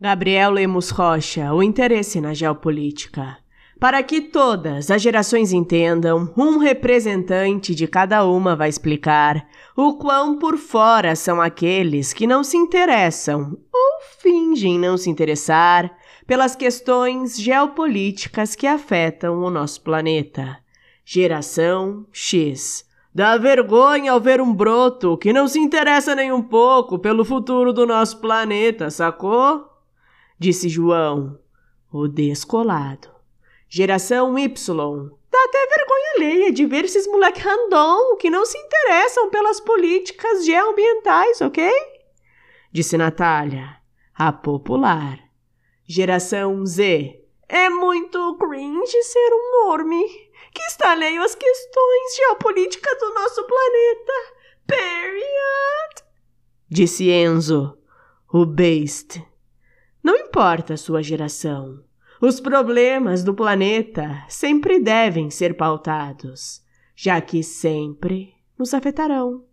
Gabriel Lemos Rocha, o interesse na geopolítica. Para que todas as gerações entendam, um representante de cada uma vai explicar o quão por fora são aqueles que não se interessam ou fingem não se interessar pelas questões geopolíticas que afetam o nosso planeta. Geração X. Dá vergonha ao ver um broto que não se interessa nem um pouco pelo futuro do nosso planeta, sacou? Disse João, o descolado. Geração Y. Dá até vergonha alheia de ver esses moleque random que não se interessam pelas políticas geoambientais, ok? Disse Natália, a popular. Geração Z. É muito cringe ser um norme que está alheio às questões geopolíticas do nosso planeta. Period. Disse Enzo, o best. Não importa a sua geração. Os problemas do planeta sempre devem ser pautados, já que sempre nos afetarão.